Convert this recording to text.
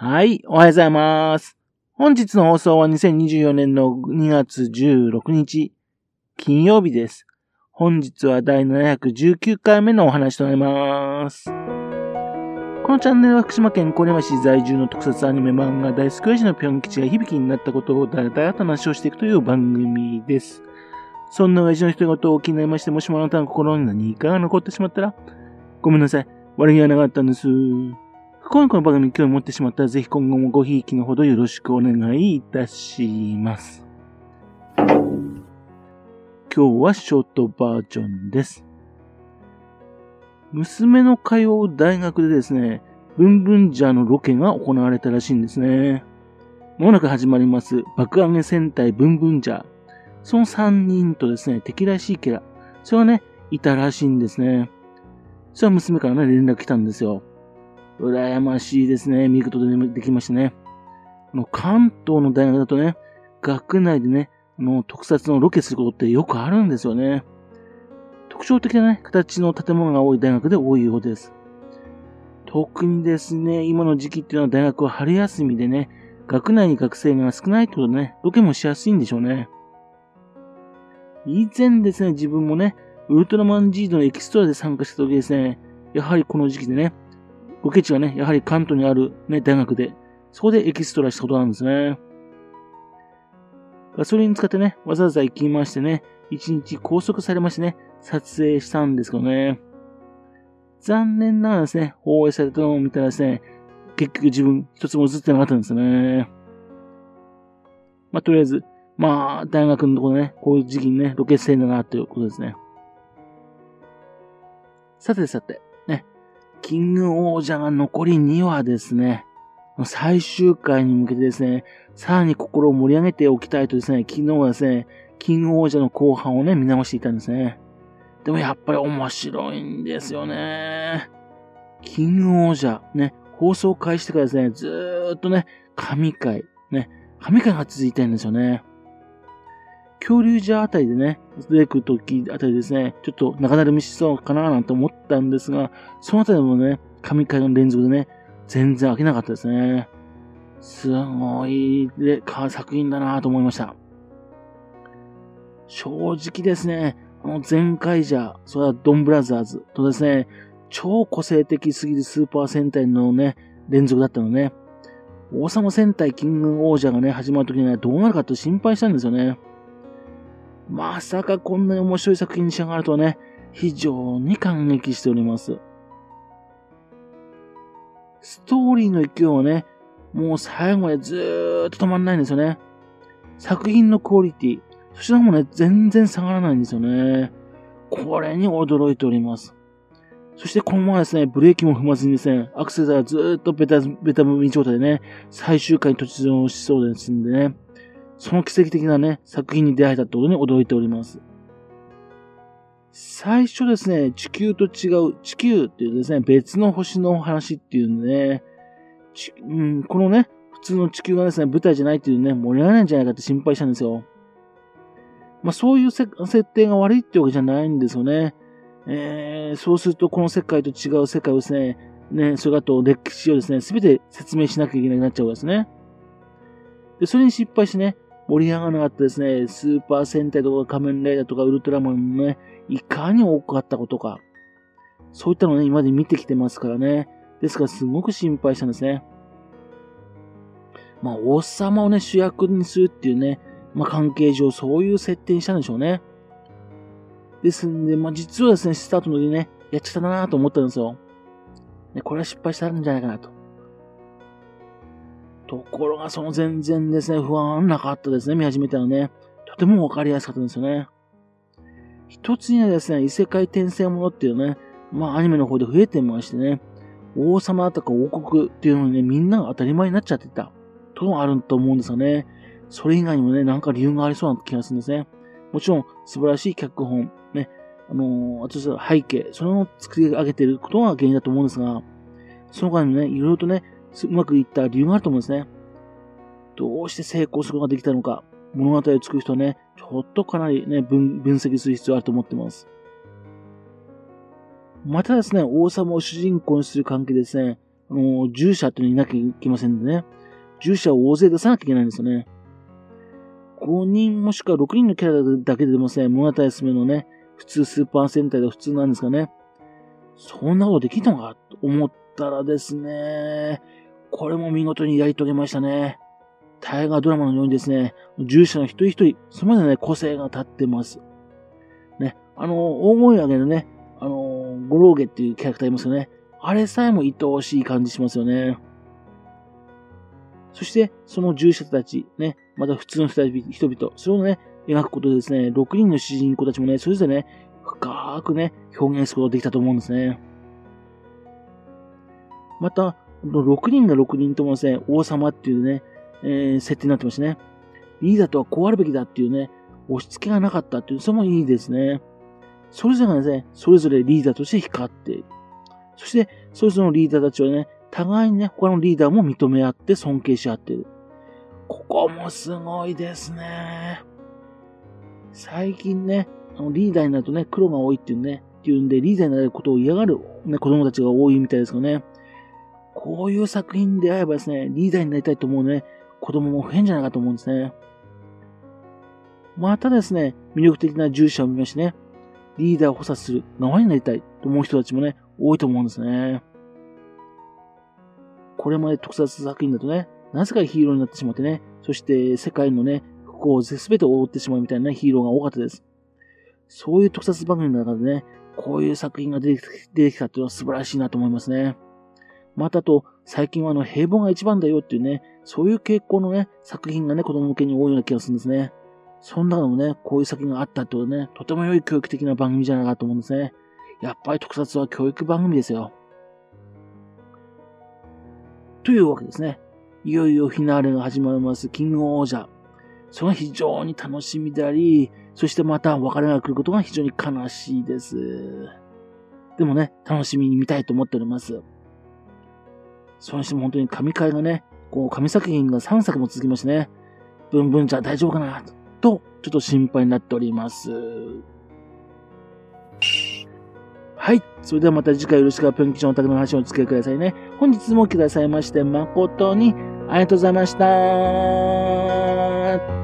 はい、おはようございます。本日の放送は2024年の2月16日、金曜日です。本日は第719回目のお話となります。このチャンネルは福島県小山市在住の特撮アニメ漫画大好き親父のぴょん吉が響きになったことをだらだらと話をしていくという番組です。そんな親父の人事を気になりまして、もしもあなたの心に何かが残ってしまったら、ごめんなさい。悪気はなかったんです。今回この番組に興味を持ってしまったら、ぜひ今後もごひいきのほどよろしくお願いいたします。今日はショートバージョンです。娘の通う大学でですね、ブンブンジャーのロケが行われたらしいんですね。まもなく始まります爆上げ戦隊ブンブンジャー。その3人とですね、敵らしいキャラ。それがね、いたらしいんですね。それは娘からね、連絡来たんですよ。羨ましいですね。見ることでできましたね。あの関東の大学だとね、学内でね、あの特撮のロケすることってよくあるんですよね。特徴的なね、形の建物が多い大学で多いようです。特にですね、今の時期っていうのは大学は春休みでね、学内に学生が少ないってことでね、ロケもしやすいんでしょうね。以前ですね、自分もね、ウルトラマン G のエキストラで参加した時ですね、やはりこの時期でね、ロケ地がね、やはり関東にあるね、大学で、そこでエキストラしたことなんですね。ガソリン使ってね、わざわざ行きましてね、一日拘束されましてね、撮影したんですけどね。残念ながらですね、放映されたのを見たらですね、結局自分一つも映ってなかったんですね。まあ、とりあえず、まあ、大学のところね、こういう時期にね、ロケしてんだな、ということですね。さてさて、キング王者が残り2話ですね。最終回に向けてですね、さらに心を盛り上げておきたいとですね、昨日はですね、キング王者の後半をね、見直していたんですね。でもやっぱり面白いんですよね。キング王者、ね、放送開始してからですね、ずーっとね、神回、ね、神回が続いてるんですよね。恐竜じゃあたりでね、出てくるときあたりですね、ちょっと中だるみしそうかななんて思ったんですが、そのあたりもね、神回の連続でね、全然飽きなかったですね。すごいでか作品だなと思いました。正直ですね、あの前回じゃ、それはドンブラザーズとですね、超個性的すぎるスーパー戦隊のね、連続だったのね、王様戦隊キング王者がね、始まるときにはどうなるかと心配したんですよね。まさかこんなに面白い作品に仕上がるとはね、非常に感激しております。ストーリーの勢いはね、もう最後までずーっと止まんないんですよね。作品のクオリティ、そちらもね、全然下がらないんですよね。これに驚いております。そしてこのままですね、ブレーキも踏まずにですね、アクセサーずーっとベタ、ベタ踏み状態でね、最終回に突入しそうですんでね、その奇跡的なね、作品に出会えたってことに驚いております。最初ですね、地球と違う、地球っていうですね、別の星の話っていうんでね、うん、このね、普通の地球がですね、舞台じゃないっていうね、盛り上がらないんじゃないかって心配したんですよ。まあそういう設定が悪いってわけじゃないんですよね。えー、そうするとこの世界と違う世界をですね、ね、それがと歴史をですね、すべて説明しなきゃいけなくなっちゃうわけですね。で、それに失敗してね、盛り上がらなかったですね、スーパー戦隊とか仮面ライダーとかウルトラマンのね、いかに多かったことか。そういったのね、今まで見てきてますからね。ですからすごく心配したんですね。まあ、王様をね、主役にするっていうね、まあ、関係上そういう設定にしたんでしょうね。ですんで、まあ、実はですね、スタートの時ね、やっちゃったなと思ったんですよ。ね、これは失敗したんじゃないかなと。ところが、その全然ですね、不安なかったですね、見始めたのね。とてもわかりやすかったんですよね。一つにはですね、異世界転生ものっていうね、まあアニメの方で増えてましてね、王様とか王国っていうのにね、みんなが当たり前になっちゃってた。ともあると思うんですよね。それ以外にもね、なんか理由がありそうな気がするんですね。もちろん、素晴らしい脚本、ね、あのー、あと背景、それを作り上げていることが原因だと思うんですが、その他にもね、いろいろとね、うまくいった理由があると思うんですね。どうして成功することができたのか、物語を作る人はね、ちょっとかなりね、分析する必要があると思ってます。またですね、王様を主人公にする関係ですね、あの、従者っていうのいなきゃいけませんでね。従者を大勢出さなきゃいけないんですよね。5人もしくは6人のキャラだけでもですね、物語進めのね、普通スーパー戦隊で普通なんですかね。そんなことできたのかと思ったらですね、これも見事にやり遂げましたね。大河ドラマのようにですね、従者の一人一人、それまでね、個性が立ってます。ね、あの、大声上げのね、あの、ゴローゲっていうキャラクターいますよね。あれさえも愛おしい感じしますよね。そして、その従者たち、ね、また普通の人々、それをね、描くことでですね、6人の主人公たちもね、それぞれね、深くね、表現することができたと思うんですね。また、6人が6人ともですね、王様っていうね、えー、設定になってましてね、リーダーとはこうあるべきだっていうね、押し付けがなかったっていう、それもいいですね。それぞれがですね、それぞれリーダーとして光っている。そして、それぞれのリーダーたちはね、互いにね、他のリーダーも認め合って尊敬し合っている。ここもすごいですね。最近ね、あのリーダーになるとね、黒が多いっていうね、っていうんで、リーダーになることを嫌がる、ね、子供たちが多いみたいですかね。こういう作品であればですね、リーダーになりたいと思うね、子供も増えんじゃないかと思うんですね。またですね、魅力的な従者を見ましてね、リーダーを補佐する側になりたいと思う人たちもね、多いと思うんですね。これまで特撮作品だとね、なぜかヒーローになってしまってね、そして世界のね、不幸を全て覆ってしまうみたいな、ね、ヒーローが多かったです。そういう特撮番組の中でね、こういう作品が出てきたっていうのは素晴らしいなと思いますね。またと、最近はあの平凡が一番だよっていうね、そういう傾向のね、作品がね、子供向けに多いような気がするんですね。そんなのもね、こういう作品があったってことでね、とても良い教育的な番組じゃないかと思うんですね。やっぱり特撮は教育番組ですよ。というわけですね。いよいよフィナーレが始まります、キングオージャ。それが非常に楽しみであり、そしてまた別れが来ることが非常に悲しいです。でもね、楽しみに見たいと思っております。それにしても本当に神回がね、こう神作品が3作も続きましてね、ブンブンじゃ大丈夫かなと、ちょっと心配になっております。はい。それではまた次回よろしくぴょん吉のお宅の話をお付き合いくださいね。本日もくださいまして誠にありがとうございました。